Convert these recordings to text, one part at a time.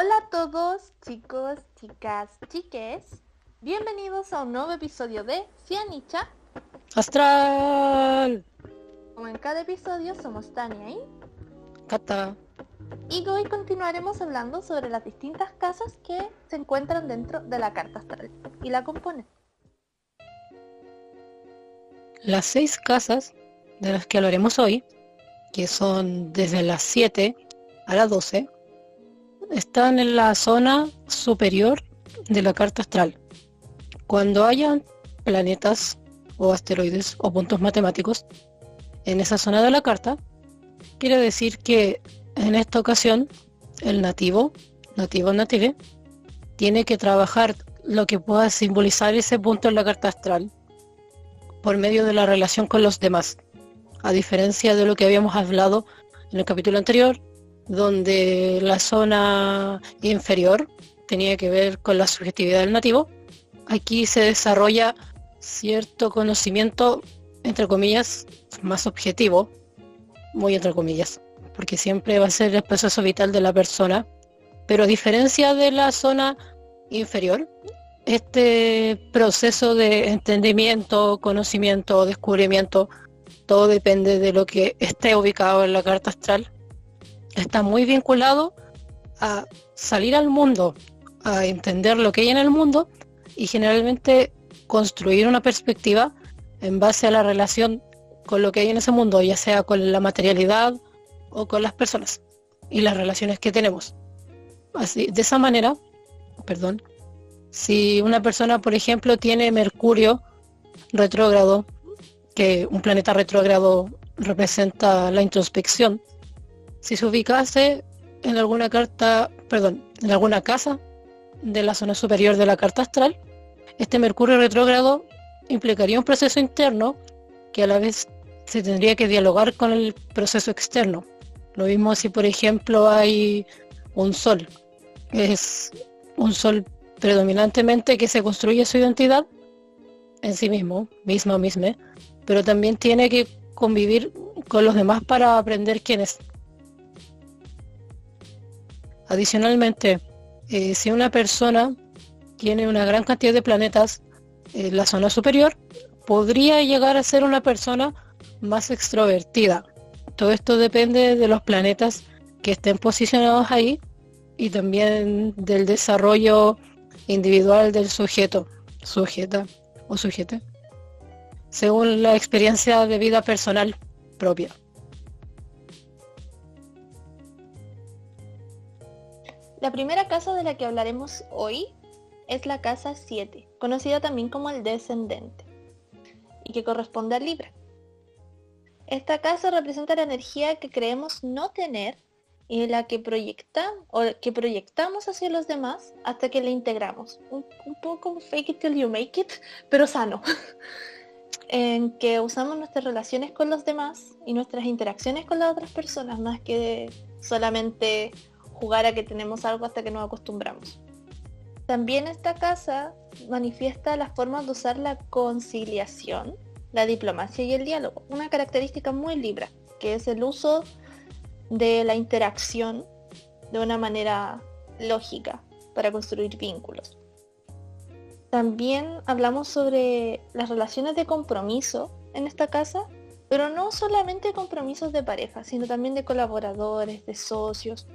Hola a todos, chicos, chicas, chiques. Bienvenidos a un nuevo episodio de Cianicha. Astral. Como en cada episodio somos Tania y Cata. Y hoy continuaremos hablando sobre las distintas casas que se encuentran dentro de la carta astral y la componen. Las seis casas de las que hablaremos hoy, que son desde las 7 a las 12, están en la zona superior de la carta astral. Cuando hayan planetas o asteroides o puntos matemáticos en esa zona de la carta, quiere decir que en esta ocasión el nativo, nativo native, tiene que trabajar lo que pueda simbolizar ese punto en la carta astral por medio de la relación con los demás. A diferencia de lo que habíamos hablado en el capítulo anterior, donde la zona inferior tenía que ver con la subjetividad del nativo, aquí se desarrolla cierto conocimiento, entre comillas, más objetivo, muy entre comillas, porque siempre va a ser el proceso vital de la persona, pero a diferencia de la zona inferior, este proceso de entendimiento, conocimiento, descubrimiento, todo depende de lo que esté ubicado en la carta astral está muy vinculado a salir al mundo, a entender lo que hay en el mundo y generalmente construir una perspectiva en base a la relación con lo que hay en ese mundo, ya sea con la materialidad o con las personas y las relaciones que tenemos. Así, de esa manera, perdón, si una persona, por ejemplo, tiene Mercurio retrógrado, que un planeta retrógrado representa la introspección, si se ubicase en alguna carta, perdón, en alguna casa de la zona superior de la carta astral, este Mercurio retrógrado implicaría un proceso interno que a la vez se tendría que dialogar con el proceso externo. Lo mismo si, por ejemplo, hay un sol. Es un sol predominantemente que se construye su identidad en sí mismo, misma, misma, pero también tiene que convivir con los demás para aprender quién es. Adicionalmente, eh, si una persona tiene una gran cantidad de planetas en la zona superior, podría llegar a ser una persona más extrovertida. Todo esto depende de los planetas que estén posicionados ahí y también del desarrollo individual del sujeto, sujeta o sujete, según la experiencia de vida personal propia. La primera casa de la que hablaremos hoy es la casa 7, conocida también como el descendente, y que corresponde a Libra. Esta casa representa la energía que creemos no tener y la que proyecta o que proyectamos hacia los demás hasta que la integramos. Un, un poco fake it till you make it, pero sano. en que usamos nuestras relaciones con los demás y nuestras interacciones con las otras personas más que solamente jugar a que tenemos algo hasta que nos acostumbramos. También esta casa manifiesta las formas de usar la conciliación, la diplomacia y el diálogo, una característica muy libra, que es el uso de la interacción de una manera lógica para construir vínculos. También hablamos sobre las relaciones de compromiso en esta casa, pero no solamente compromisos de pareja, sino también de colaboradores, de socios,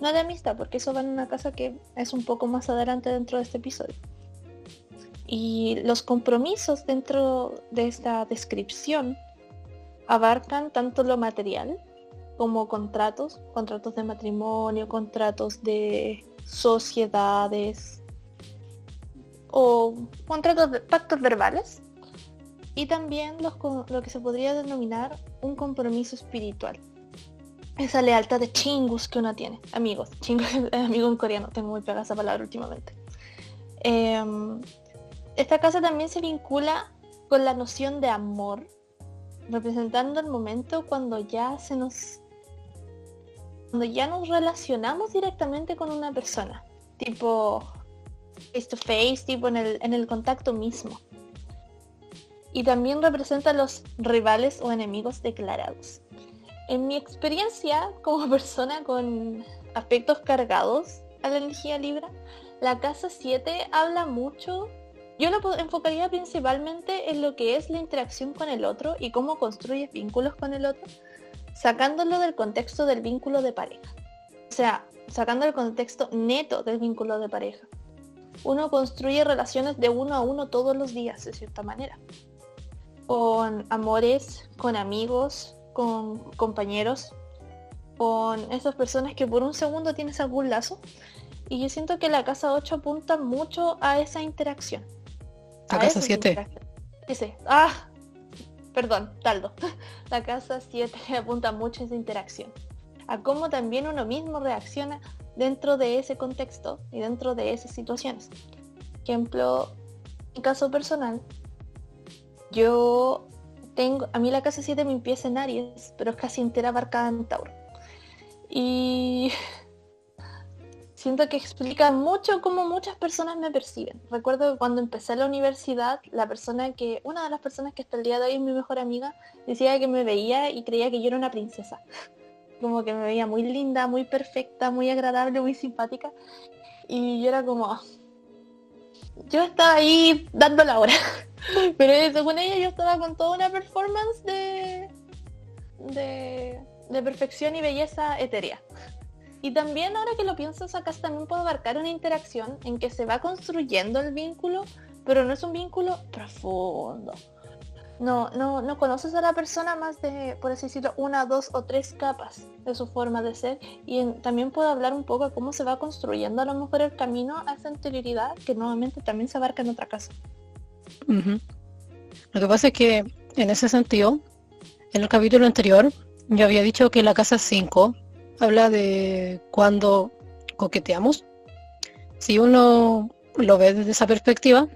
no de amistad, porque eso va en una casa que es un poco más adelante dentro de este episodio. Y los compromisos dentro de esta descripción abarcan tanto lo material como contratos, contratos de matrimonio, contratos de sociedades o contratos de pactos verbales y también lo que se podría denominar un compromiso espiritual esa lealtad de chingus que uno tiene. Amigos, chingus amigo en coreano, tengo muy pegada esa palabra últimamente. Em, esta casa también se vincula con la noción de amor, representando el momento cuando ya se nos cuando ya nos relacionamos directamente con una persona, tipo face to face, tipo en el, en el contacto mismo. Y también representa los rivales o enemigos declarados. En mi experiencia como persona con aspectos cargados a la energía Libra. La casa 7 habla mucho, yo lo enfocaría principalmente en lo que es la interacción con el otro y cómo construyes vínculos con el otro, sacándolo del contexto del vínculo de pareja. O sea, sacando el contexto neto del vínculo de pareja. Uno construye relaciones de uno a uno todos los días, de cierta manera. Con amores, con amigos, con compañeros, con esas personas que por un segundo tienes algún lazo. Y yo siento que la casa 8 apunta mucho a esa interacción. La casa 7. Dice, ah, perdón, Taldo. La casa 7 apunta mucho a esa interacción. A cómo también uno mismo reacciona dentro de ese contexto y dentro de esas situaciones. Ejemplo, en caso personal, yo tengo, a mí la casa 7 me empieza en Aries, pero es casi entera abarcada en Tauro. Y siento que explica mucho cómo muchas personas me perciben. Recuerdo que cuando empecé la universidad, la persona que, una de las personas que hasta el día de hoy es mi mejor amiga, decía que me veía y creía que yo era una princesa. Como que me veía muy linda, muy perfecta, muy agradable, muy simpática. Y yo era como, yo estaba ahí dando la hora. Pero según ella yo estaba con toda una performance de, de, de perfección y belleza etérea. Y también ahora que lo piensas acá también puedo abarcar una interacción en que se va construyendo el vínculo, pero no es un vínculo profundo. No, no, no conoces a la persona más de, por así decirlo, una, dos o tres capas de su forma de ser. Y también puedo hablar un poco de cómo se va construyendo a lo mejor el camino a esa anterioridad que nuevamente también se abarca en otra casa. Lo que pasa es que en ese sentido, en el capítulo anterior, yo había dicho que la casa 5 habla de cuando coqueteamos. Si uno lo ve desde esa perspectiva,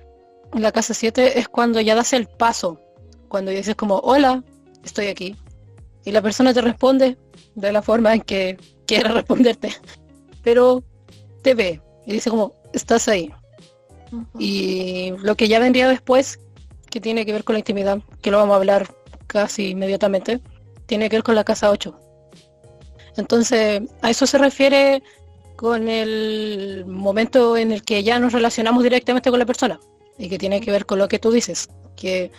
la casa 7 es cuando ya das el paso, cuando dices como, hola, estoy aquí. Y la persona te responde de la forma en que quiera responderte, pero te ve y dice como, estás ahí. Y lo que ya vendría después, que tiene que ver con la intimidad, que lo vamos a hablar casi inmediatamente, tiene que ver con la casa 8. Entonces, a eso se refiere con el momento en el que ya nos relacionamos directamente con la persona y que tiene que ver con lo que tú dices, que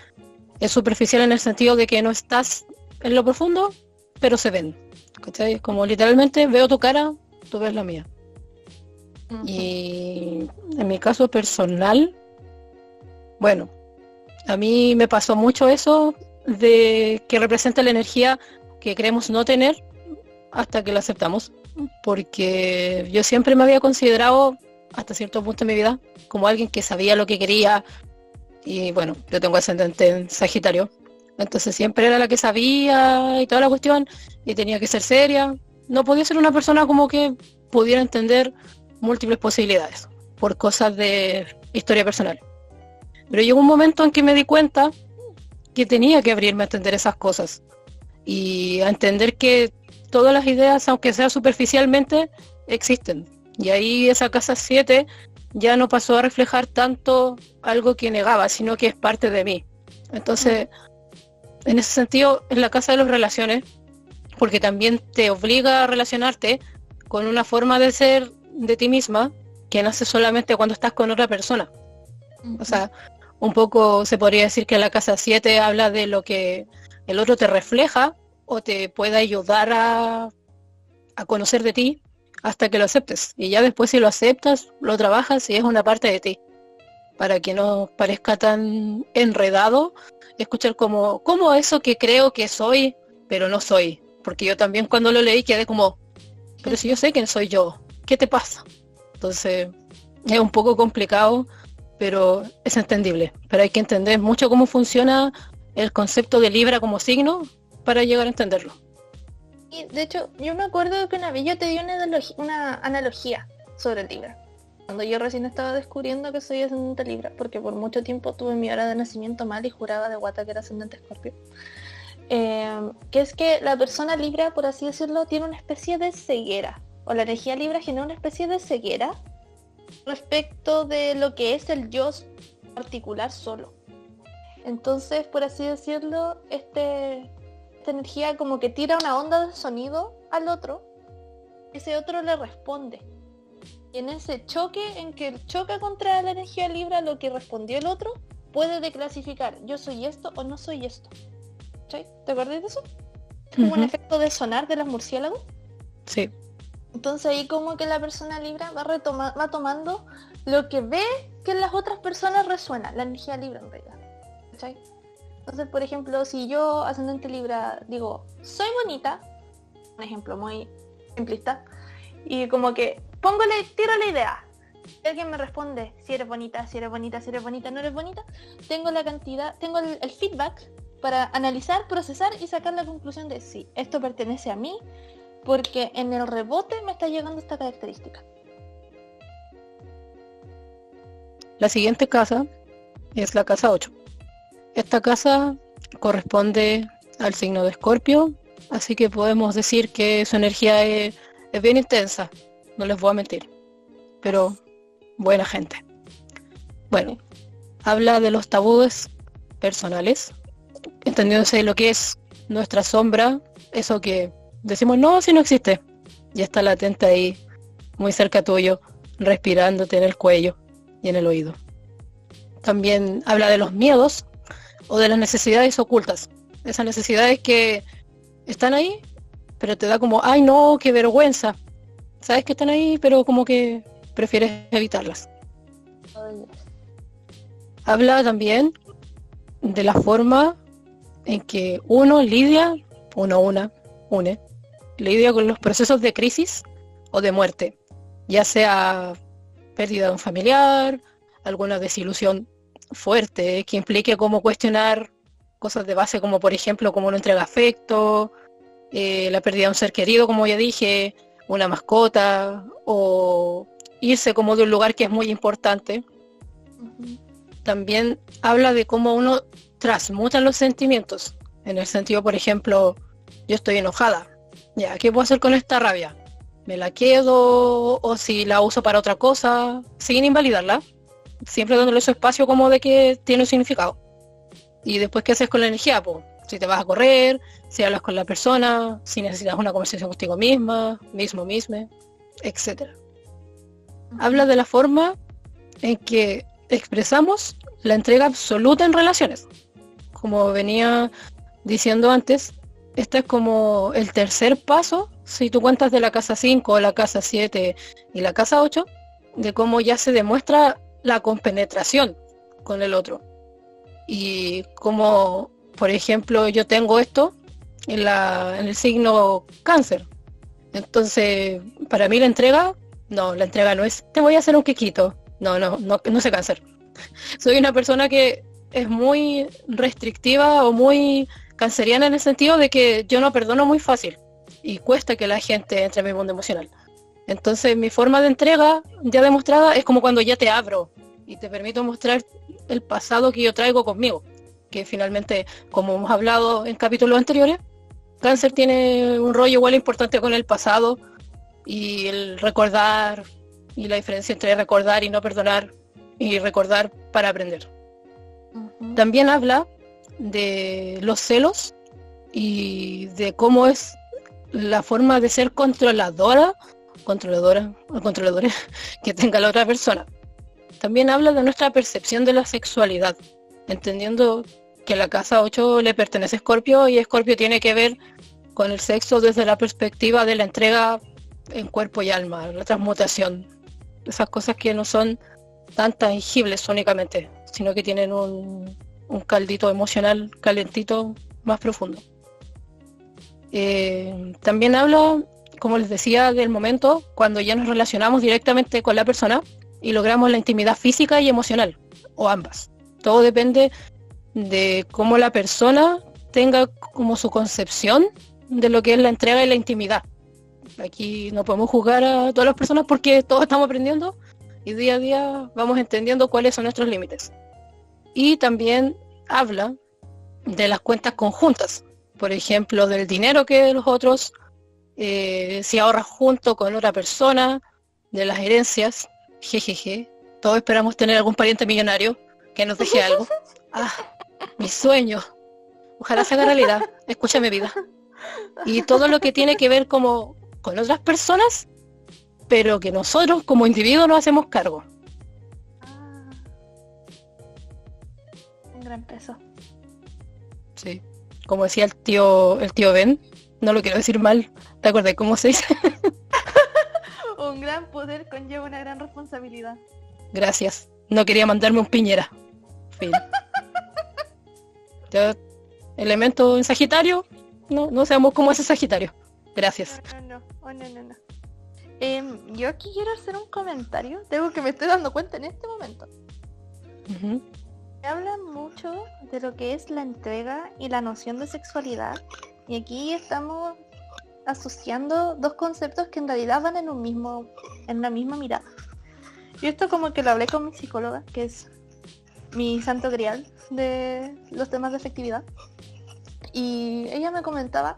es superficial en el sentido de que no estás en lo profundo, pero se ven. Como literalmente veo tu cara, tú ves la mía. Y en mi caso personal, bueno, a mí me pasó mucho eso de que representa la energía que creemos no tener hasta que la aceptamos. Porque yo siempre me había considerado, hasta cierto punto de mi vida, como alguien que sabía lo que quería. Y bueno, yo tengo ascendente en Sagitario. Entonces siempre era la que sabía y toda la cuestión. Y tenía que ser seria. No podía ser una persona como que pudiera entender múltiples posibilidades por cosas de historia personal. Pero llegó un momento en que me di cuenta que tenía que abrirme a entender esas cosas y a entender que todas las ideas, aunque sea superficialmente, existen. Y ahí esa casa 7 ya no pasó a reflejar tanto algo que negaba, sino que es parte de mí. Entonces, en ese sentido, es la casa de las relaciones, porque también te obliga a relacionarte con una forma de ser de ti misma que nace solamente cuando estás con otra persona. O sea, un poco se podría decir que la casa 7 habla de lo que el otro te refleja o te puede ayudar a, a conocer de ti hasta que lo aceptes. Y ya después si lo aceptas, lo trabajas y es una parte de ti. Para que no parezca tan enredado, escuchar como, como eso que creo que soy, pero no soy. Porque yo también cuando lo leí quedé como, pero si yo sé quién soy yo, ¿qué te pasa? Entonces, es un poco complicado, pero es entendible. Pero hay que entender mucho cómo funciona el concepto de Libra como signo para llegar a entenderlo. Y de hecho, yo me acuerdo que una vez yo te di una, analogía sobre Libra. Cuando yo recién estaba descubriendo que soy ascendente Libra, porque por mucho tiempo tuve mi hora de nacimiento mal y juraba de guata que era ascendente Escorpio. Eh, que es que la persona Libra, por así decirlo, tiene una especie de ceguera o la energía libre genera una especie de ceguera respecto de lo que es el yo particular solo. Entonces, por así decirlo, este, esta energía como que tira una onda de sonido al otro, ese otro le responde. Y en ese choque, en que choca contra la energía Libra lo que respondió el otro, puede declasificar, yo soy esto o no soy esto. ¿Te acordás de eso? como un efecto de sonar de los murciélagos. Sí. Entonces ahí como que la persona Libra va, tomando lo que ve que en las otras personas resuena, la energía Libra en realidad. Entonces, por ejemplo, si yo, ascendente Libra, digo, soy bonita, un ejemplo muy simplista, y como que pongo le tiro la idea. Si alguien me responde si eres bonita, si eres bonita, si eres bonita, no eres bonita, tengo la cantidad, tengo el, feedback para analizar, procesar y sacar la conclusión de si esto pertenece a mí, porque en el rebote me está llegando esta característica. La siguiente casa es la casa 8. Esta casa corresponde al signo de Escorpio, así que podemos decir que su energía es, bien intensa, no les voy a mentir, pero buena gente. Bueno, habla de los tabúes personales, entendiéndose lo que es nuestra sombra, eso que decimos no, si no existe, ya está latente ahí, muy cerca tuyo, respirándote en el cuello y en el oído. También habla de los miedos o de las necesidades ocultas. Esas necesidades que están ahí, pero te da como, ay no, qué vergüenza. Sabes que están ahí, pero como que prefieres evitarlas. Habla también de la forma en que uno lidia, uno una, une, lidia con los procesos de crisis o de muerte, ya sea pérdida de un familiar, alguna desilusión fuerte que implique como cuestionar cosas de base como por ejemplo como no entrega afecto, eh, la pérdida de un ser querido como ya dije, una mascota o irse como de un lugar que es muy importante. También habla de cómo uno transmuta los sentimientos. En el sentido, por ejemplo, yo estoy enojada. Ya, ¿qué puedo hacer con esta rabia? ¿Me la quedo o si la uso para otra cosa? Sin invalidarla siempre dándole su espacio como de que tiene un significado. Y después, ¿qué haces con la energía? Pues, si te vas a correr, si hablas con la persona, si necesitas una conversación contigo misma, mismo, misma, etc. Habla de la forma en que expresamos la entrega absoluta en relaciones. Como venía diciendo antes, este es como el tercer paso, si tú cuentas de la casa 5, la casa 7 y la casa 8, de cómo ya se demuestra la compenetración con el otro. Y como, por ejemplo, yo tengo esto en, el signo cáncer. Entonces, para mí la entrega, no, la entrega no es, te voy a hacer un quequito. No, no, no, no sé cáncer. Soy una persona que es muy restrictiva o muy canceriana en el sentido de que yo no perdono muy fácil y cuesta que la gente entre en mi mundo emocional. Entonces mi forma de entrega ya demostrada es como cuando ya te abro y te permito mostrar el pasado que yo traigo conmigo, que finalmente, como hemos hablado en capítulos anteriores, cáncer tiene un rollo igual importante con el pasado y el recordar y la diferencia entre recordar y no perdonar y recordar para aprender. También habla de los celos y de cómo es la forma de ser controladora controladora o controladores que tenga la otra persona. También habla de nuestra percepción de la sexualidad, entendiendo que la casa 8 le pertenece a Escorpio y Escorpio tiene que ver con el sexo desde la perspectiva de la entrega en cuerpo y alma, la transmutación. Esas cosas que no son tan tangibles únicamente, sino que tienen un, un caldito emocional calentito más profundo. Eh, también habla como les decía, del momento cuando ya nos relacionamos directamente con la persona y logramos la intimidad física y emocional, o ambas. Todo depende de cómo la persona tenga como su concepción de lo que es la entrega y la intimidad. Aquí no podemos juzgar a todas las personas porque todos estamos aprendiendo y día a día vamos entendiendo cuáles son nuestros límites. Y también habla de las cuentas conjuntas, por ejemplo, del dinero que los otros eh, si ahorras junto con otra persona, de las herencias, jejeje. Todos esperamos tener algún pariente millonario que nos deje algo. Ah, mi sueño. Ojalá se haga realidad. Escucha mi vida. Y todo lo que tiene que ver como con otras personas, pero que nosotros como individuos nos hacemos cargo. Peso. Sí. Como decía el tío, el tío Ben, no lo quiero decir mal, ¿te acuerdas cómo se dice? un gran poder conlleva una gran responsabilidad. Gracias. No quería mandarme un piñera. Fin. elemento en Sagitario, no, no sabemos cómo es el Sagitario. Gracias. No, no, no, oh, no, no, no. Em, yo aquí quiero hacer un comentario, tengo que me estoy dando cuenta en este momento. Habla mucho de lo que es la entrega y la noción de sexualidad. Y aquí estamos asociando dos conceptos que en realidad van en un mismo, en una misma mirada. Y esto como que lo hablé con mi psicóloga, que es mi santo grial de los temas de efectividad. Y ella me comentaba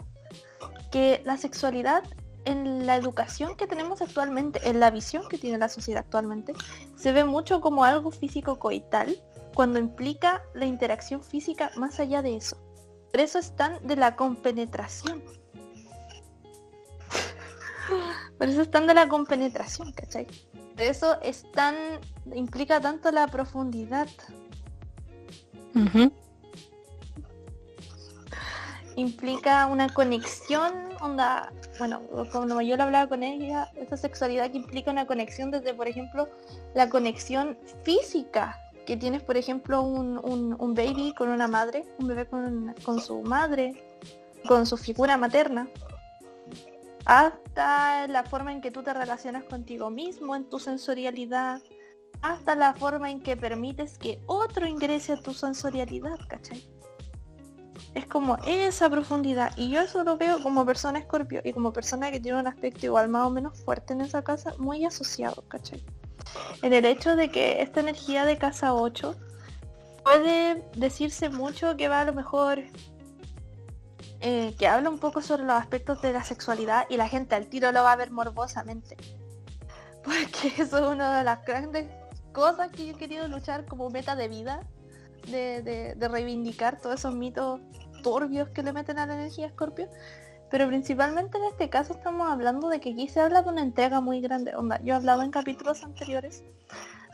que la sexualidad en la educación que tenemos actualmente, en la visión que tiene la sociedad actualmente, se ve mucho como algo físico coital cuando implica la interacción física más allá de eso. Por eso están de la compenetración. Por eso están de la compenetración, ¿cachai? Por eso es tan, implica tanto la profundidad. Implica una conexión, onda, bueno, como yo lo hablaba con ella, esa sexualidad que implica una conexión desde, por ejemplo, la conexión física que tienes, por ejemplo, un, un, baby con una madre, un bebé con, con su madre, con su figura materna, hasta la forma en que tú te relacionas contigo mismo, en tu sensorialidad, hasta la forma en que permites que otro ingrese a tu sensorialidad, ¿cachai? Es como esa profundidad. Y yo eso lo veo como persona escorpio y como persona que tiene un aspecto igual más o menos fuerte en esa casa, muy asociado, ¿cachai? En el hecho de que esta energía de casa 8 puede decirse mucho que va a lo mejor eh, que habla un poco sobre los aspectos de la sexualidad y la gente al tiro lo va a ver morbosamente. Porque eso es una de las grandes cosas que yo he querido luchar como meta de vida, de, reivindicar todos esos mitos turbios que le meten a la energía Escorpio. Pero principalmente en este caso estamos hablando de que aquí se habla de una entrega muy grande. Onda, yo he hablado en capítulos anteriores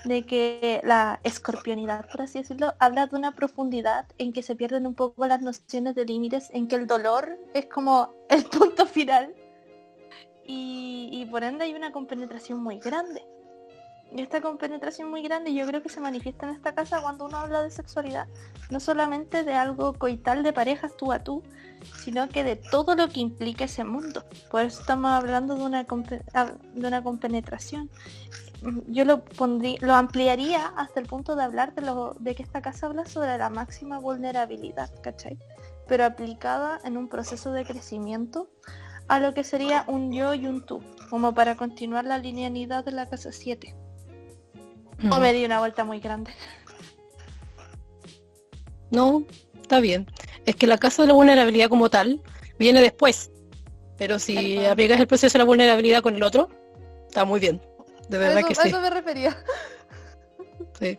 de que la escorpionidad, por así decirlo, habla de una profundidad en que se pierden un poco las nociones de límites, en que el dolor es como el punto final y, por ende hay una compenetración muy grande. Y esta compenetración muy grande yo creo que se manifiesta en esta casa cuando uno habla de sexualidad, no solamente de algo coital de parejas tú a tú, sino que de todo lo que implica ese mundo. Por eso estamos hablando de una, de una compenetración yo lo pondría, lo ampliaría hasta el punto de hablar de, lo, de que esta casa habla sobre la máxima vulnerabilidad, ¿cachai? Pero aplicada en un proceso de crecimiento a lo que sería un yo y un tú, como para continuar la linealidad de la casa 7. O me di una vuelta muy grande. No, está bien. Es que la casa de la vulnerabilidad como tal viene después. Pero si aplicas el proceso de la vulnerabilidad con el otro, está muy bien. De verdad que sí. A eso me refería. Sí.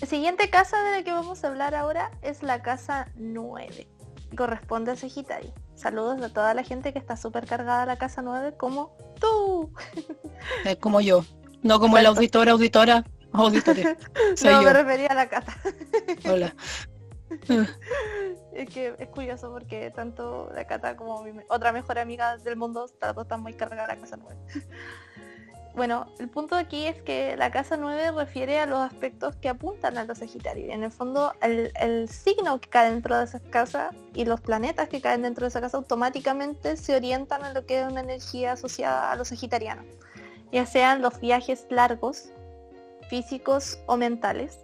La siguiente casa de la que vamos a hablar ahora es la casa 9. Corresponde a Sagitario. Saludos a toda la gente que está súper cargada a la casa 9 como tú. Es como yo. No como el auditor, auditora, auditoria. no, me refería a la casa. Hola. es que es curioso porque tanto la Cata como mi otra mejor amiga del mundo están muy cargada la casa 9. bueno, el punto aquí es que la casa 9 refiere a los aspectos que apuntan a los Sagitarios. En el fondo, el, signo que cae dentro de esa casa y los planetas que caen dentro de esa casa automáticamente se orientan a lo que es una energía asociada a los Sagitarianos. Ya sean los viajes largos, físicos o mentales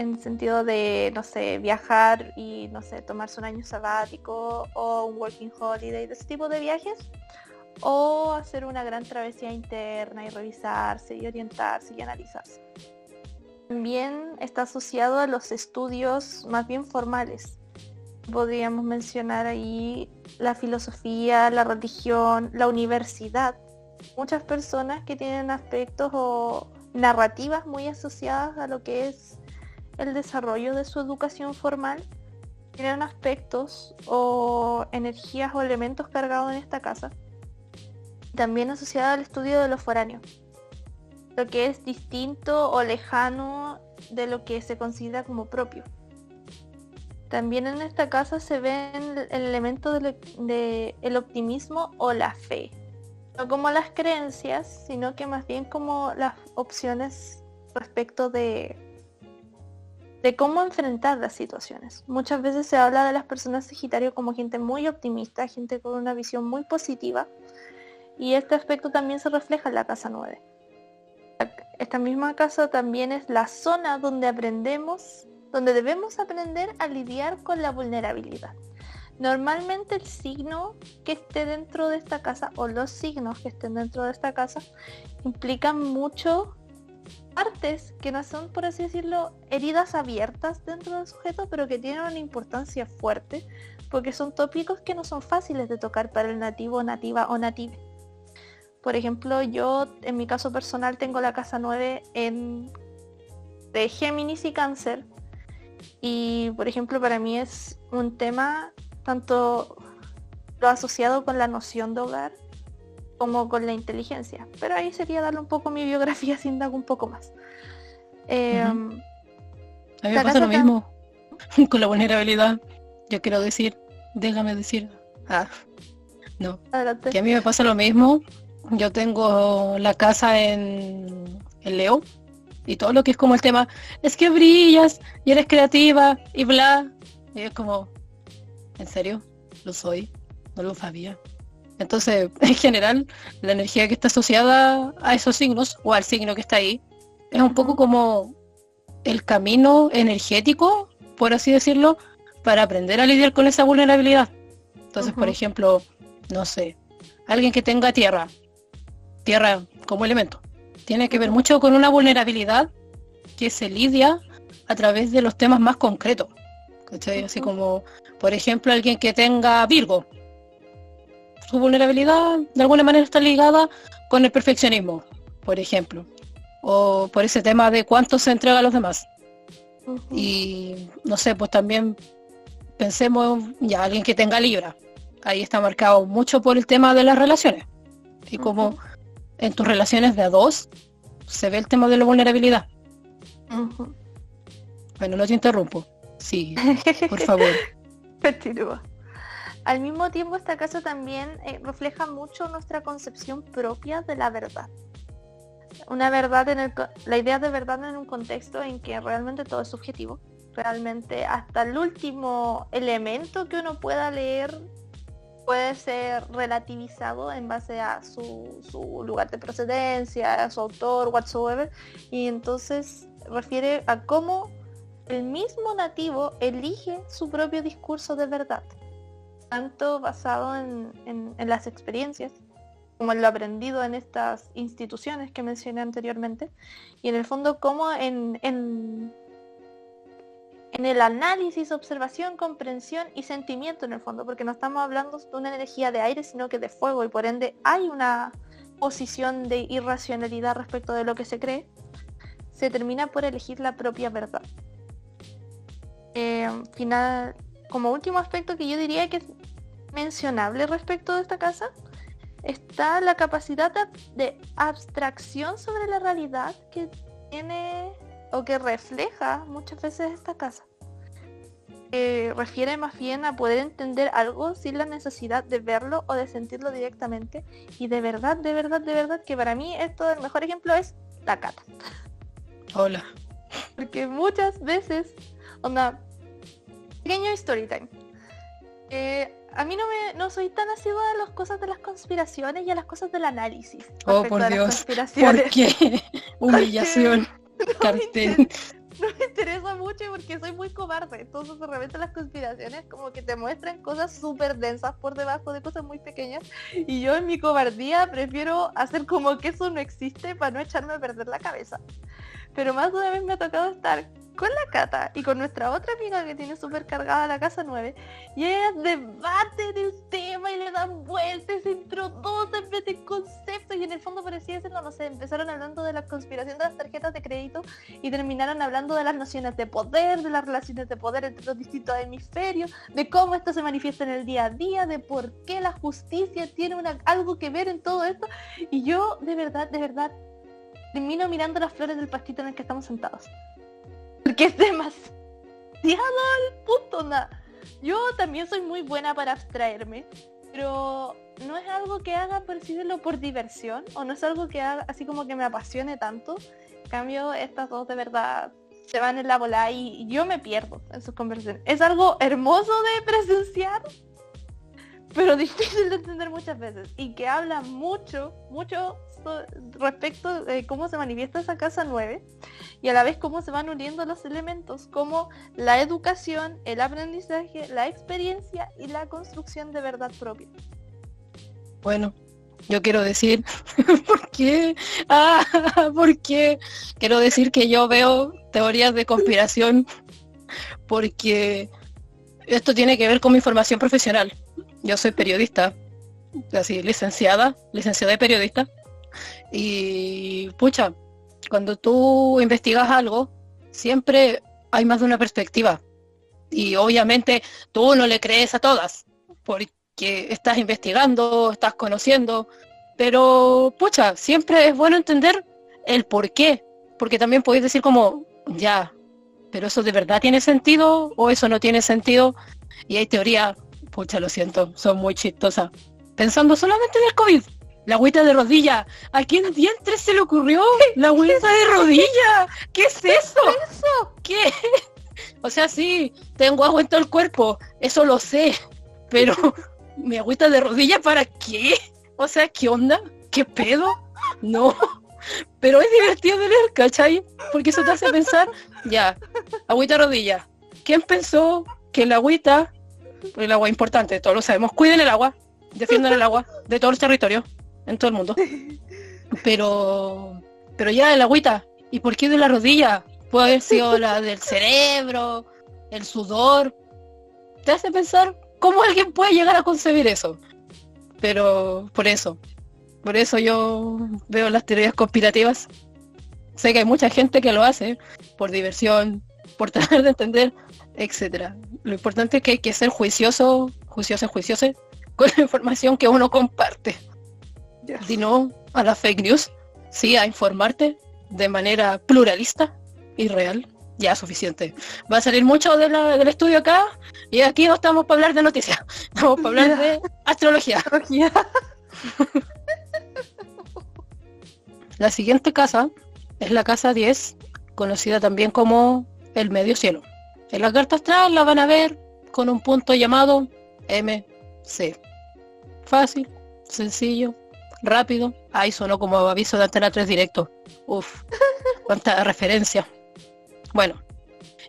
en el sentido de, no sé, viajar y, no sé, tomarse un año sabático o un working holiday, de ese tipo de viajes, o hacer una gran travesía interna y revisarse y orientarse y analizarse. También está asociado a los estudios más bien formales. Podríamos mencionar ahí la filosofía, la religión, la universidad. Muchas personas que tienen aspectos o narrativas muy asociadas a lo que es el desarrollo de su educación formal tienen aspectos o energías o elementos cargados en esta casa. También asociada al estudio de los foráneos. Lo que es distinto o lejano de lo que se considera como propio. También en esta casa se ven el elemento del de el optimismo o la fe. No como las creencias, sino que más bien como las opciones respecto de, de cómo enfrentar las situaciones. Muchas veces se habla de las personas Sagitario como gente muy optimista, gente con una visión muy positiva. Y este aspecto también se refleja en la casa 9. Esta misma casa también es la zona donde aprendemos donde debemos aprender a lidiar con la vulnerabilidad. Normalmente el signo que esté dentro de esta casa o los signos que estén dentro de esta casa implican mucho partes que no son, por así decirlo, heridas abiertas dentro del sujeto, pero que tienen una importancia fuerte porque son tópicos que no son fáciles de tocar para el nativo, nativa o native. Por ejemplo, yo en mi caso personal tengo la casa 9 en de Géminis y Cáncer y por ejemplo, para mí es un tema tanto lo asociado con la noción de hogar como con la inteligencia. Pero ahí sería darle un poco mi biografía sin dar un poco más. Eh, A mí me pasa lo mismo con la vulnerabilidad. Yo quiero decir, déjame decir. Ah, no. Que a mí me pasa lo mismo. Yo tengo la casa en, en Leo y todo lo que es como el tema, es que brillas y eres creativa y bla. Y es como, ¿en serio? Lo soy, no lo sabía. Entonces, en general, la energía que está asociada a esos signos o al signo que está ahí, es un poco como el camino energético, por así decirlo, para aprender a lidiar con esa vulnerabilidad. Entonces, por ejemplo, no sé, alguien que tenga tierra, tierra como elemento, tiene que ver mucho con una vulnerabilidad que se lidia a través de los temas más concretos. Así como, por ejemplo, alguien que tenga Virgo. Su vulnerabilidad de alguna manera está ligada con el perfeccionismo, por ejemplo. O por ese tema de cuánto se entrega a los demás. Y no sé, pues también pensemos ya alguien que tenga Libra. Ahí está marcado mucho por el tema de las relaciones. Y como en tus relaciones de a dos se ve el tema de la vulnerabilidad. Bueno, no te interrumpo. Sí, por favor. Continúa. Al mismo tiempo, esta casa también eh, refleja mucho nuestra concepción propia de la verdad. Una verdad en el, la idea de verdad en un contexto en que realmente todo es subjetivo. Realmente hasta el último elemento que uno pueda leer puede ser relativizado en base a su, lugar de procedencia, a su autor, whatsoever, y entonces refiere a cómo el mismo nativo elige su propio discurso de verdad, tanto basado en, las experiencias como en lo aprendido en estas instituciones que mencioné anteriormente, y en el fondo como en, en el análisis, observación, comprensión y sentimiento en el fondo, porque no estamos hablando de una energía de aire, sino que de fuego, y por ende hay una posición de irracionalidad respecto de lo que se cree, se termina por elegir la propia verdad. Eh, final, como último aspecto que yo diría que es mencionable respecto de esta casa, está la capacidad de abstracción sobre la realidad que tiene o que refleja muchas veces esta casa. refiere más bien a poder entender algo sin la necesidad de verlo o de sentirlo directamente. Y de verdad, de verdad, de verdad, que para mí esto el mejor ejemplo es la cata. Hola. Porque muchas veces, onda, pequeño story time. Eh, a mí no me no soy tan asidua a las cosas de las conspiraciones y a las cosas del análisis. Oh, por Dios. ¿Por qué? Humillación. No me interesa mucho porque soy muy cobarde. Entonces de repente las conspiraciones como que te muestran cosas súper densas por debajo de cosas muy pequeñas. Y yo en mi cobardía prefiero hacer como que eso no existe para no echarme a perder la cabeza. Pero más de una vez me ha tocado estar con la Cata y con nuestra otra amiga que tiene súper cargada la casa 9 y ellas debaten el tema y le dan vueltas, se introducen, meten conceptos y en el fondo por así decirlo, no sé, empezaron hablando de la conspiración de las tarjetas de crédito y terminaron hablando de las nociones de poder, de las relaciones de poder entre los distintos hemisferios, de cómo esto se manifiesta en el día a día, de por qué la justicia tiene una, algo que ver en todo esto. Y yo de verdad, de verdad, termino mirando las flores del pastito en el que estamos sentados. Porque es demasiado el punto nada. Yo también soy muy buena para abstraerme, pero no es algo que haga, por decirlo, por diversión, o no es algo que haga así como que me apasione tanto. En cambio, estas dos de verdad se van en la bola y yo me pierdo en sus conversaciones. Es algo hermoso de presenciar, pero difícil de entender muchas veces. Y que habla mucho, mucho respecto de cómo se manifiesta esa casa 9 y a la vez cómo se van uniendo los elementos como la educación, el aprendizaje, la experiencia y la construcción de verdad propia. Bueno, yo quiero decir, ¿por qué? Ah, ¿por qué? Quiero decir que yo veo teorías de conspiración porque esto tiene que ver con mi formación profesional. Yo soy periodista, así licenciada, licenciada de periodista, y pucha, cuando tú investigas algo, siempre hay más de una perspectiva. Y obviamente tú no le crees a todas, porque estás investigando, estás conociendo, pero pucha, siempre es bueno entender el por qué, porque también podéis decir como, ya, pero eso de verdad tiene sentido o eso no tiene sentido. Y hay teoría, pucha, lo siento, son muy chistosas. Pensando solamente en el COVID. La agüita de rodilla. ¿A quién dientes se le ocurrió? La agüita de rodilla. ¿Qué es eso? ¿Qué? O sea, sí, tengo agua en todo el cuerpo. Eso lo sé. Pero, ¿mi agüita de rodilla para qué? O sea, ¿qué onda? ¿Qué pedo? No. Pero es divertido de leer, ¿cachai? Porque eso te hace pensar, ya, agüita de rodilla. ¿Quién pensó que el agüita, el agua importante, todos lo sabemos, cuiden el agua, defiendan el agua de todos los territorios? en todo el mundo. Pero, pero ya el agüita. ¿Y por qué de la rodilla? Puede haber sido la del cerebro, el sudor. Te hace pensar cómo alguien puede llegar a concebir eso. Pero por eso, por eso yo veo las teorías conspirativas. Sé que hay mucha gente que lo hace por diversión, por tratar de entender, etcétera. Lo importante es que hay que ser juicioso, juicioso, juicioso con la información que uno comparte no a la fake news, sí a informarte de manera pluralista y real. Ya suficiente. Va a salir mucho del estudio acá y aquí no estamos para hablar de noticias, estamos para hablar de astrología. la siguiente casa es la casa 10, conocida también como el medio cielo. En la carta astral la van a ver con un punto llamado MC. Fácil, sencillo, rápido. Ahí sonó como aviso de antena 3 directo. Uf, cuánta referencia. Bueno,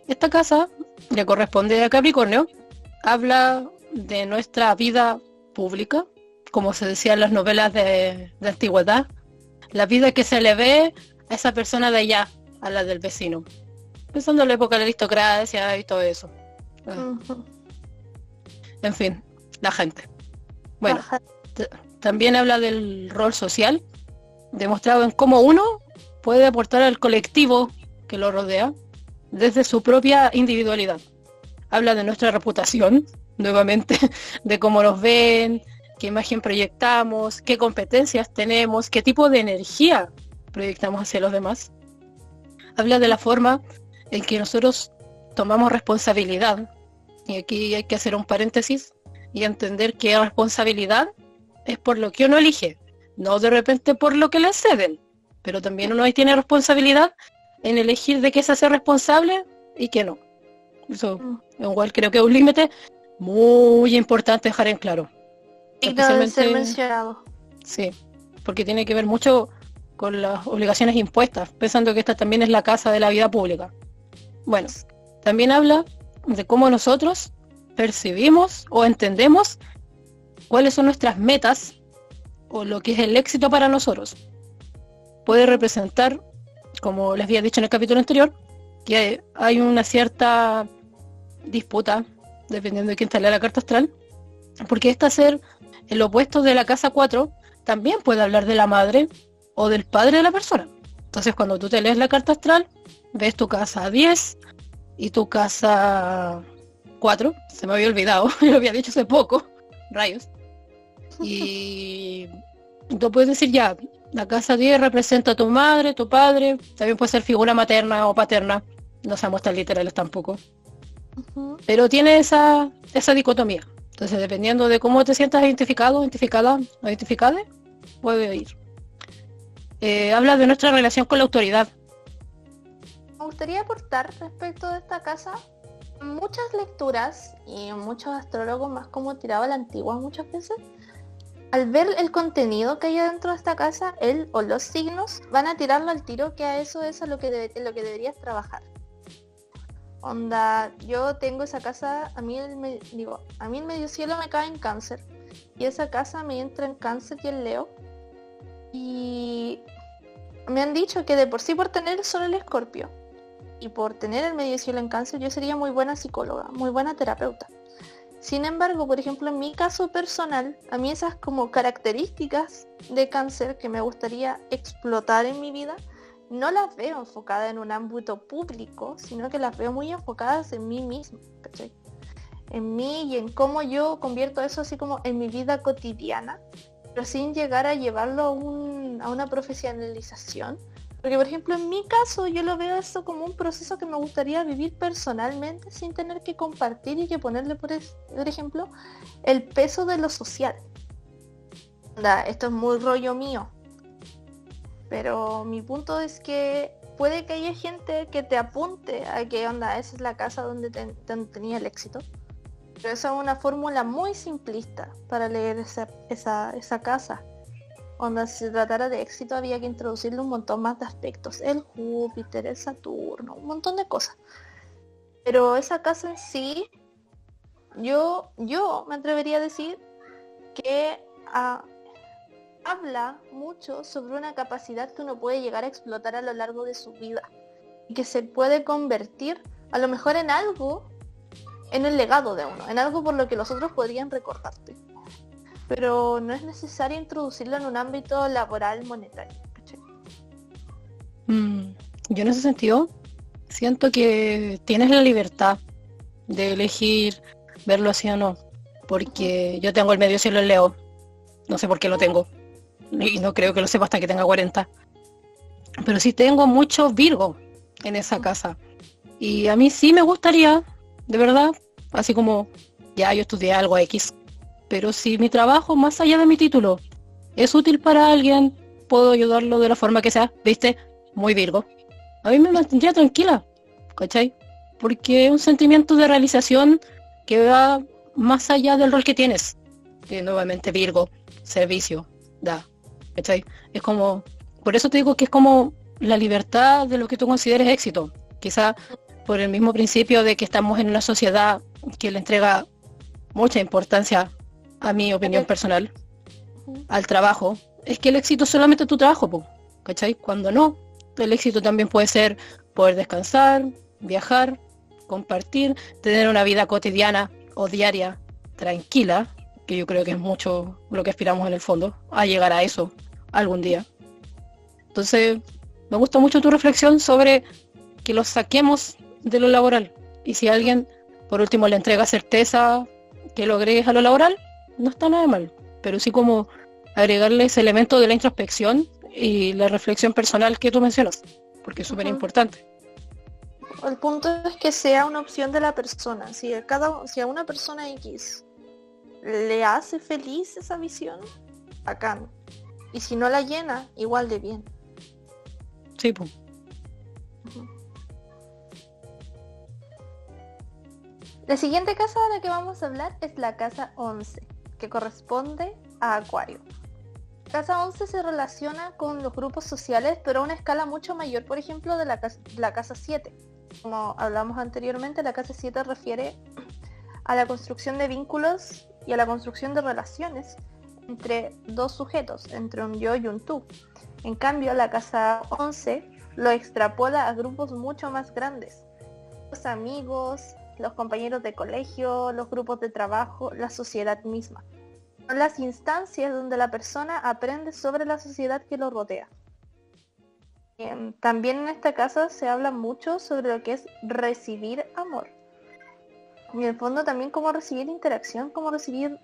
esta casa le corresponde a Capricornio. Habla de nuestra vida pública, como se decía en las novelas de, antigüedad. La vida que se le ve a esa persona de allá, a la del vecino. Pensando en la época de la aristocracia y todo eso. En fin, la gente. Bueno, también habla del rol social, demostrado en cómo uno puede aportar al colectivo que lo rodea desde su propia individualidad. Habla de nuestra reputación, nuevamente, de cómo nos ven, qué imagen proyectamos, qué competencias tenemos, qué tipo de energía proyectamos hacia los demás. Habla de la forma en que nosotros tomamos responsabilidad. Y aquí hay que hacer un paréntesis y entender que responsabilidad es por lo que uno elige, no de repente por lo que le ceden. Pero también uno ahí tiene responsabilidad en elegir de qué se hace responsable y qué no. Eso igual creo que es un límite muy importante dejar en claro. Y debe ser mencionado. Sí, porque tiene que ver mucho con las obligaciones impuestas, pensando que esta también es la casa de la vida pública. Bueno, también habla de cómo nosotros percibimos o entendemos cuáles son nuestras metas o lo que es el éxito para nosotros. Puede representar, como les había dicho en el capítulo anterior, que hay una cierta disputa, dependiendo de quién lea la carta astral, porque esta ser el opuesto de la casa 4, también puede hablar de la madre o del padre de la persona. Entonces cuando tú te lees la carta astral, ves tu casa 10 y tu casa 4, se me había olvidado, lo había dicho hace poco, rayos. Y tú puedes decir ya, la casa 10 representa a tu madre, tu padre, también puede ser figura materna o paterna, no seamos tan literales tampoco. Pero tiene esa, esa dicotomía. Entonces, dependiendo de cómo te sientas identificado, identificada o identificada, puede ir. Eh, habla de nuestra relación con la autoridad. Me gustaría aportar respecto de esta casa muchas lecturas y muchos astrólogos más como tiraba la antigua muchas veces. Al ver el contenido que hay dentro de esta casa, él o los signos van a tirarlo al tiro que a eso es a lo que, lo que deberías trabajar. Onda, yo tengo esa casa, a mí el, digo, a mí el medio cielo me cae en cáncer. Y esa casa me entra en cáncer y el leo. Y me han dicho que de por sí por tener solo el escorpio y por tener el medio cielo en cáncer yo sería muy buena psicóloga, muy buena terapeuta. Sin embargo, por ejemplo, en mi caso personal, a mí esas como características de cáncer que me gustaría explotar en mi vida, no las veo enfocadas en un ámbito público, sino que las veo muy enfocadas en mí misma, En mí y en cómo yo convierto eso así como en mi vida cotidiana, pero sin llegar a llevarlo a, una profesionalización. Porque por ejemplo en mi caso yo lo veo esto como un proceso que me gustaría vivir personalmente sin tener que compartir y que ponerle por, ejemplo el peso de lo social. esto es muy rollo mío, pero mi punto es que puede que haya gente que te apunte a que onda, esa es la casa donde, tenía el éxito. Pero esa es una fórmula muy simplista para leer esa, casa. Si se tratara de éxito había que introducirle un montón más de aspectos. El Júpiter, el Saturno, un montón de cosas. Pero esa casa en sí, yo, yo me atrevería a decir que a, habla mucho sobre una capacidad que uno puede llegar a explotar a lo largo de su vida y que se puede convertir a lo mejor en algo, en el legado de uno, en algo por lo que los otros podrían recordarte. Pero no es necesario introducirlo en un ámbito laboral monetario. Mm, yo en ese sentido siento que tienes la libertad de elegir verlo así o no, porque yo tengo el medio cielo en Leo, no sé por qué lo tengo, y no creo que lo sepa hasta que tenga 40. Pero sí tengo mucho Virgo en esa casa. Y a mí sí me gustaría, de verdad, así como ya yo estudié algo X, pero si mi trabajo, más allá de mi título, es útil para alguien, puedo ayudarlo de la forma que sea, viste, muy Virgo. A mí me mantendría tranquila, ¿cachai? Porque es un sentimiento de realización que va más allá del rol que tienes. Que nuevamente Virgo, servicio, da. Es como, por eso te digo que es como la libertad de lo que tú consideres éxito. Quizá por el mismo principio de que estamos en una sociedad que le entrega mucha importancia, a mi opinión personal, al trabajo, es que el éxito es solamente tu trabajo, ¿cachai? Cuando no, el éxito también puede ser poder descansar, viajar, compartir, tener una vida cotidiana o diaria tranquila, que yo creo que es mucho lo que aspiramos en el fondo, a llegar a eso algún día. Entonces, me gusta mucho tu reflexión sobre que lo saquemos de lo laboral. Y si alguien, por último, le entrega certeza que lo agregues a lo laboral, no está nada mal. Pero sí como agregarle ese elemento de la introspección y la reflexión personal que tú mencionas, porque es súper importante. El punto es que sea una opción de la persona. Si a, cada, si a una persona X le hace feliz esa visión, acá. Y si no la llena, igual de bien. Sí, pues. La siguiente casa de la que vamos a hablar es la casa 11, corresponde a Acuario. Casa 11 se relaciona con los grupos sociales, pero a una escala mucho mayor, por ejemplo, de la casa, la casa 7. Como hablamos anteriormente, la casa 7 refiere a la construcción de vínculos y a la construcción de relaciones entre dos sujetos, entre un yo y un tú. En cambio, la casa 11 lo extrapola a grupos mucho más grandes. Los amigos, los compañeros de colegio, los grupos de trabajo, la sociedad misma. Son las instancias donde la persona aprende sobre la sociedad que lo rodea. Em, también en esta casa se habla mucho sobre lo que es recibir amor. Y en el fondo también cómo recibir interacción, cómo recibir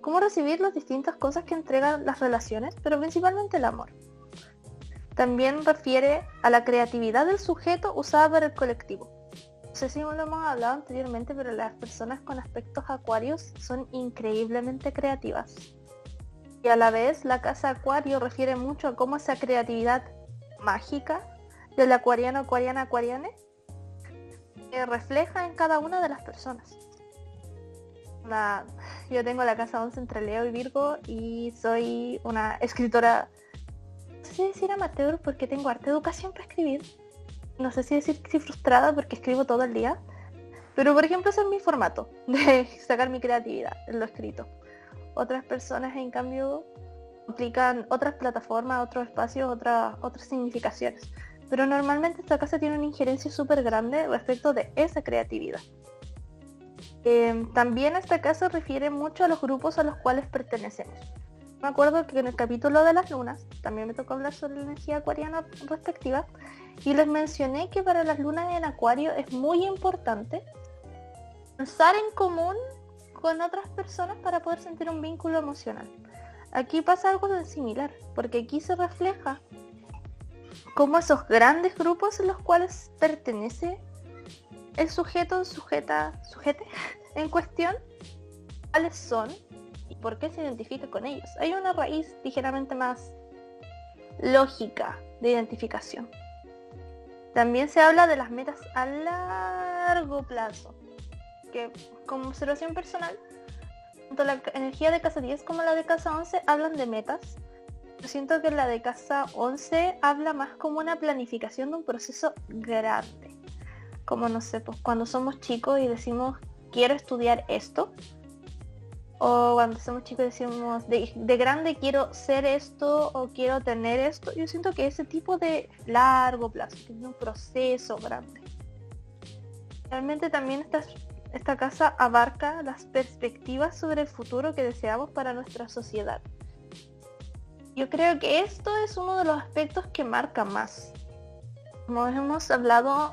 cómo recibir las distintas cosas que entregan las relaciones, pero principalmente el amor. También refiere a la creatividad del sujeto usada por el colectivo. No sé si lo hemos hablado anteriormente, pero las personas con aspectos acuarios son increíblemente creativas. Y a la vez la casa acuario refiere mucho a cómo esa creatividad mágica del acuariano, acuariana, acuariane se refleja en cada una de las personas yo tengo la casa 11 entre Leo y Virgo y soy una escritora, no sé si decir amateur porque tengo arte educación para escribir. No sé si decir que frustrada porque escribo todo el día. Pero por ejemplo ese es mi formato de sacar mi creatividad en lo escrito. Otras personas en cambio aplican otras plataformas, otros espacios, otras, otras significaciones. Pero normalmente esta casa tiene una injerencia súper grande respecto de esa creatividad. Em, también esta casa refiere mucho a los grupos a los cuales pertenecemos. Me acuerdo que en el capítulo de las lunas también me tocó hablar sobre la energía acuariana respectiva y les mencioné que para las lunas en acuario es muy importante pensar en común con otras personas para poder sentir un vínculo emocional. Aquí pasa algo similar, porque aquí se refleja cómo esos grandes grupos en los cuales pertenece el sujeto, sujeta, sujete en cuestión, cuáles son por qué se identifica con ellos. Hay una raíz ligeramente más lógica de identificación. También se habla de las metas a largo plazo, que como observación personal, tanto la energía de casa 10 como la de casa 11 hablan de metas. Yo siento que la de casa 11 habla más como una planificación de un proceso grande como no sé, pues cuando somos chicos y decimos quiero estudiar esto, o cuando somos chicos decimos de, grande quiero ser esto o quiero tener esto, yo siento que ese tipo de largo plazo, que es un proceso grande. Realmente también esta, esta casa abarca las perspectivas sobre el futuro que deseamos para nuestra sociedad. Yo creo que esto es uno de los aspectos que marca más. Como hemos hablado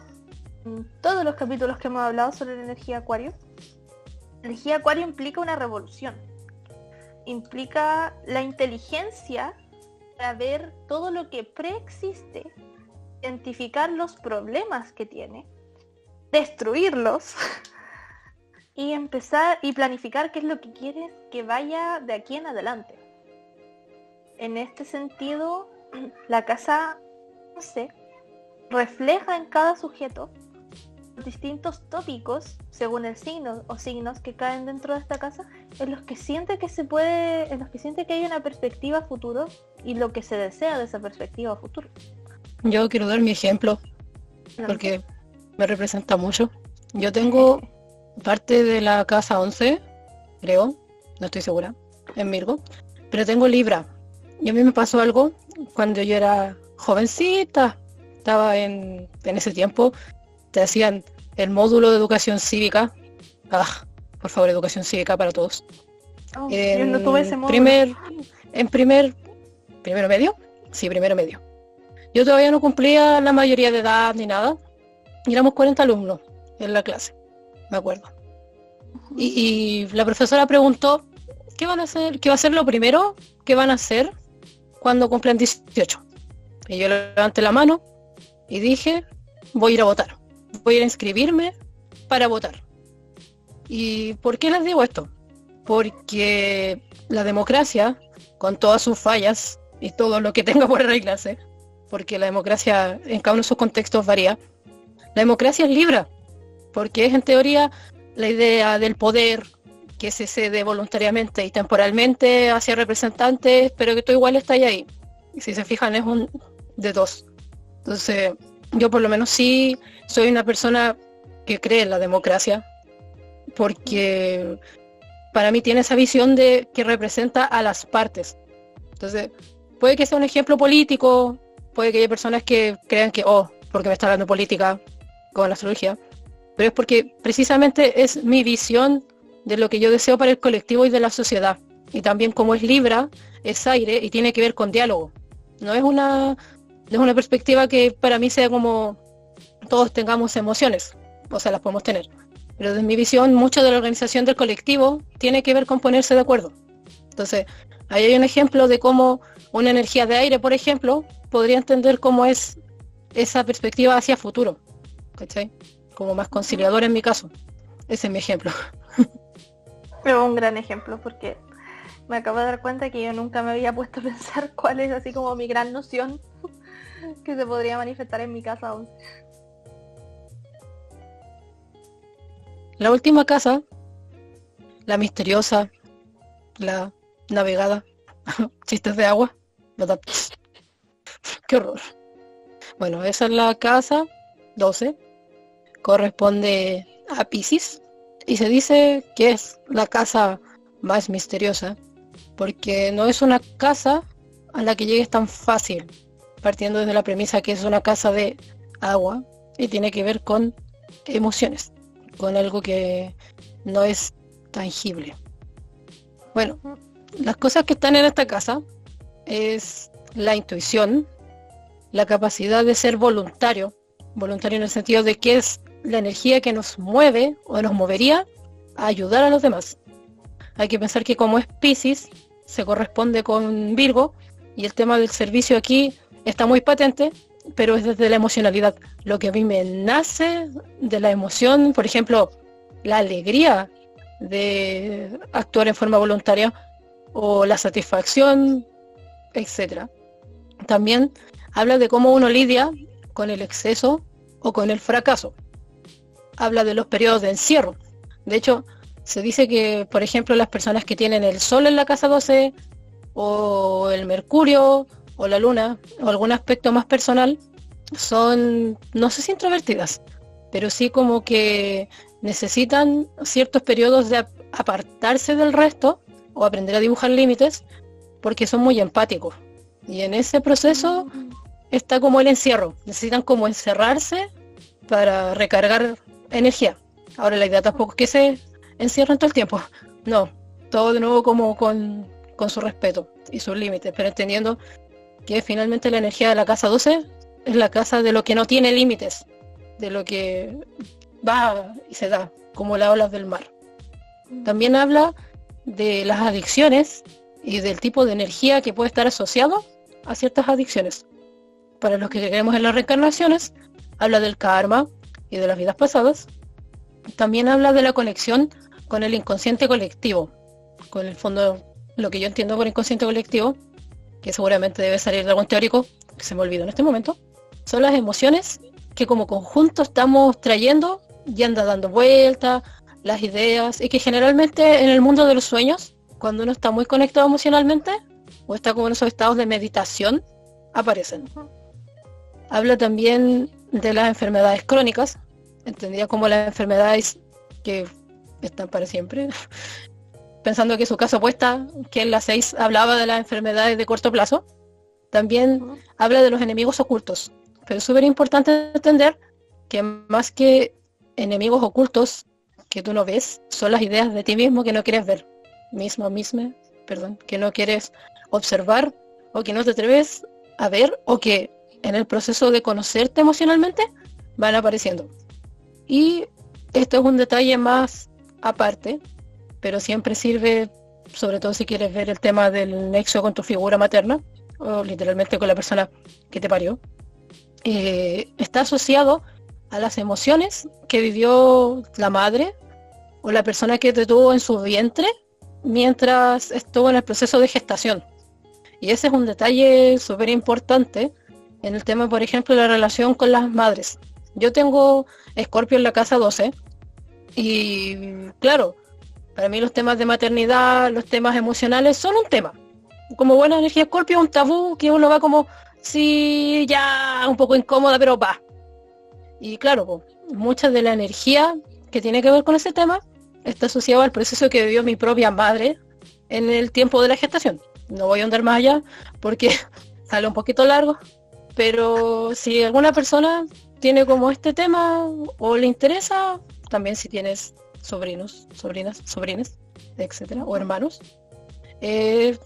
todos los capítulos que hemos hablado sobre la energía acuario, energía acuario implica una revolución. Implica la inteligencia para ver todo lo que preexiste, identificar los problemas que tiene, destruirlos y empezar y planificar qué es lo que quieres que vaya de aquí en adelante. En este sentido, la casa, no sé, refleja en cada sujeto distintos tópicos, según el signo o signos que caen dentro de esta casa, en los que siente que se puede, en los que siente que hay una perspectiva futuro y lo que se desea de esa perspectiva futuro. Yo quiero dar mi ejemplo, porque me representa mucho. Yo tengo parte de la casa 11, creo, no estoy segura, en Virgo, pero tengo Libra. Y a mí me pasó algo cuando yo era jovencita, estaba en, en ese tiempo, te hacían el módulo de educación cívica. Ah, por favor, educación cívica para todos. Oh, en, no tuve ese módulo. Primer, en primer, primero medio, sí, primero medio. Yo todavía no cumplía la mayoría de edad ni nada. Y éramos 40 alumnos en la clase, me acuerdo. Y, y, la profesora preguntó, ¿qué van a hacer? ¿Qué va a ser lo primero que van a hacer cuando cumplan 18? Y yo levanté la mano y dije, voy a ir a votar voy a inscribirme para votar. ¿Y por qué les digo esto? Porque la democracia, con todas sus fallas y todo lo que tenga por arreglarse, porque la democracia en cada uno de sus contextos varía, la democracia es libre, porque es en teoría la idea del poder que se cede voluntariamente y temporalmente hacia representantes, pero que tú igual estás ahí. Si se fijan es un de dos. Entonces, yo por lo menos sí soy una persona que cree en la democracia, porque para mí tiene esa visión de que representa a las partes. Entonces, puede que sea un ejemplo político, puede que haya personas que crean que, oh, porque me está hablando política con la astrología, pero es porque precisamente es mi visión de lo que yo deseo para el colectivo y de la sociedad. y también como es Libra, es aire y tiene que ver con diálogo. No es una, es una perspectiva que para mí sea como todos tengamos emociones, o sea, las podemos tener. Pero desde mi visión, mucho de la organización del colectivo tiene que ver con ponerse de acuerdo. Entonces, ahí hay un ejemplo de cómo una energía de aire, por ejemplo, podría entender cómo es esa perspectiva hacia futuro. ¿Cachai? Como más conciliador en mi caso. Ese es mi ejemplo. Es un gran ejemplo porque me acabo de dar cuenta que yo nunca me había puesto a pensar cuál es así como mi gran noción que se podría manifestar en mi casa 11. La última casa, la misteriosa, la navegada, chistes de agua, Qué horror. Bueno, esa es la casa 12, corresponde a Pisces y se dice que es la casa más misteriosa porque no es una casa a la que llegues tan fácil, partiendo desde la premisa que es una casa de agua y tiene que ver con emociones, con algo que no es tangible. Bueno, las cosas que están en esta casa es la intuición, la capacidad de ser voluntario, voluntario en el sentido de que es la energía que nos mueve o nos movería a ayudar a los demás. Hay que pensar que como es Pisces, se corresponde con Virgo y el tema del servicio aquí está muy patente, pero es desde la emocionalidad. Lo que a mí me nace de la emoción, por ejemplo, la alegría de actuar en forma voluntaria o la satisfacción, etcétera. También habla de cómo uno lidia con el exceso o con el fracaso. Habla de los periodos de encierro. De hecho, se dice que, por ejemplo, las personas que tienen el Sol en la casa 12 o el Mercurio o la Luna o algún aspecto más personal son, no sé si introvertidas, pero sí como que necesitan ciertos periodos de apartarse del resto o aprender a dibujar límites porque son muy empáticos. Y en ese proceso está como el encierro. Necesitan como encerrarse para recargar energía. Ahora la idea tampoco es que se encierren todo el tiempo. No, todo de nuevo como con, con su respeto y sus límites, pero entendiendo que finalmente la energía de la casa 12 es la casa de lo que no tiene límites, de lo que va y se da, como las olas del mar. También habla de las adicciones y del tipo de energía que puede estar asociado a ciertas adicciones. Para los que creemos en las reencarnaciones, habla del karma y de las vidas pasadas. También habla de la conexión con el inconsciente colectivo, con el fondo, lo que yo entiendo por inconsciente colectivo, que seguramente debe salir de algún teórico, que se me olvidó en este momento, son las emociones que como conjunto estamos trayendo y anda dando vueltas, las ideas, y que generalmente en el mundo de los sueños, cuando uno está muy conectado emocionalmente, o está como en esos estados de meditación, aparecen. Habla también de las enfermedades crónicas, entendía como las enfermedades que están para siempre, pensando que su caso opuesta, que en la 6 hablaba de las enfermedades de corto plazo, también habla de los enemigos ocultos. Pero es súper importante entender que más que enemigos ocultos que tú no ves, son las ideas de ti mismo que no quieres ver. Mismo, misma, perdón, que no quieres observar o que no te atreves a ver o que en el proceso de conocerte emocionalmente van apareciendo. Y esto es un detalle más aparte, pero siempre sirve, sobre todo si quieres ver el tema del nexo con tu figura materna, o literalmente con la persona que te parió. Eh, está asociado a las emociones que vivió la madre o la persona que te tuvo en su vientre mientras estuvo en el proceso de gestación. Y ese es un detalle súper importante en el tema, por ejemplo, de la relación con las madres. Yo tengo Escorpio en la casa 12 y claro, para mí los temas de maternidad, los temas emocionales son un tema. Como buena energía Escorpio, un tabú que uno va como, sí, ya un poco incómoda, pero va. Y claro, mucha de la energía que tiene que ver con ese tema está asociado al proceso que vivió mi propia madre en el tiempo de la gestación no voy a andar más allá porque sale un poquito largo, pero si alguna persona tiene como este tema o le interesa, también si tienes sobrinos, sobrinas, sobrines, etcétera, o hermanos, eh,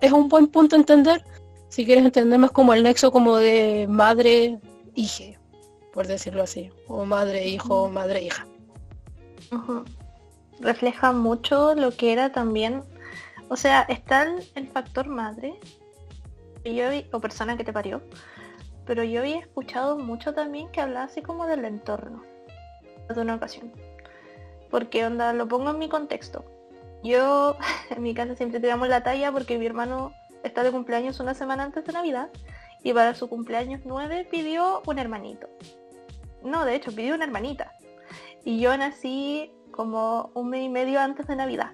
es un buen punto a entender si quieres entender más como el nexo como de madre hija por decirlo así o madre hijo madre hija. Refleja mucho lo que era también o sea está el, factor madre yo o persona que te parió pero yo había escuchado mucho también que hablaba así como del entorno de una ocasión porque onda lo pongo en mi contexto yo en mi casa siempre tiramos la talla porque mi hermano está de cumpleaños una semana antes de Navidad y para su cumpleaños 9 pidió un hermanito. No, de hecho, pidió una hermanita. Y yo nací como un mes y medio antes de Navidad.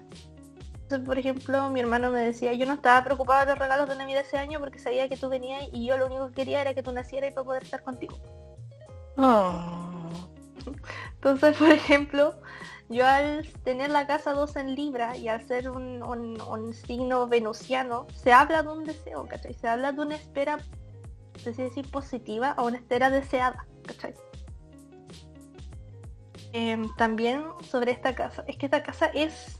Entonces, por ejemplo, mi hermano me decía, yo no estaba preocupado de los regalos de Navidad ese año porque sabía que tú venías y yo lo único que quería era que tú nacieras y para poder estar contigo. Oh. Entonces, por ejemplo, yo al tener la casa 2 en Libra y al ser un, signo venusiano, se habla de un deseo, ¿cachai? Se habla de una espera, no sé decir positiva o una espera deseada, ¿cachai? Em, también sobre esta casa, es que esta casa es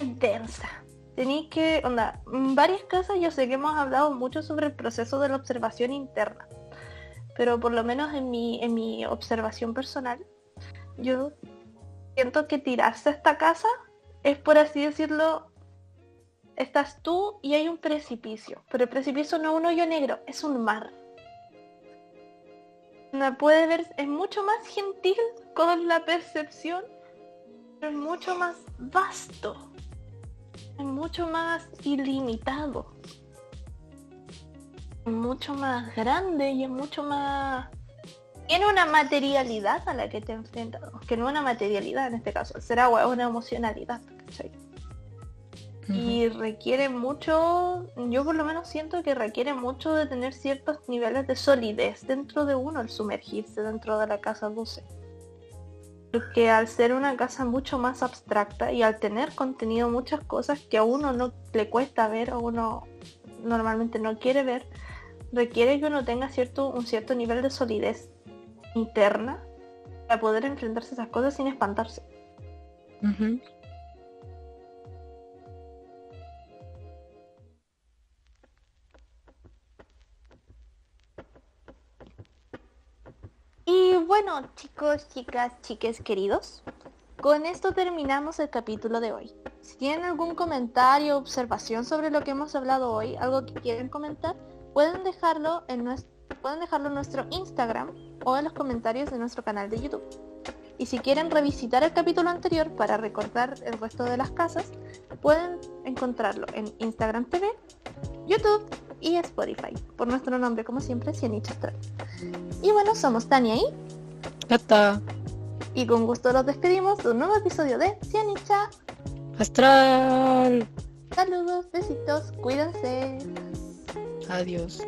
densa. Tenéis que, onda, varias casas yo sé que hemos hablado mucho sobre el proceso de la observación interna, pero por lo menos en mi, en mi observación personal, yo siento que tirarse a esta casa es por así decirlo, estás tú y hay un precipicio, pero el precipicio no es un hoyo negro, es un mar. No puede ver, es mucho más gentil con la percepción, pero es mucho más vasto, es mucho más ilimitado, es mucho más grande y es mucho más tiene una materialidad a la que te enfrentas, que no una materialidad en este caso, el ser agua es una emocionalidad, Y requiere mucho, yo por lo menos siento que requiere mucho de tener ciertos niveles de solidez dentro de uno el sumergirse dentro de la casa 12. Porque al ser una casa mucho más abstracta y al tener contenido muchas cosas que a uno no le cuesta ver o uno normalmente no quiere ver, requiere que uno tenga cierto, un cierto nivel de solidez interna para poder enfrentarse a esas cosas sin espantarse. Y bueno, chicos, chicas, chiques queridos, con esto terminamos el capítulo de hoy. Si tienen algún comentario o observación sobre lo que hemos hablado hoy, algo que quieren comentar, pueden dejarlo en nuestro, pueden dejarlo en nuestro Instagram o en los comentarios de nuestro canal de YouTube. Y si quieren revisitar el capítulo anterior para recordar el resto de las casas, pueden encontrarlo en Instagram TV, YouTube y Spotify, por nuestro nombre, como siempre, Cianich Astral. Y bueno, somos Tania y... Cata. Y con gusto los despedimos de un nuevo episodio de Cianicha Astral. Saludos, besitos, cuídense. Adiós.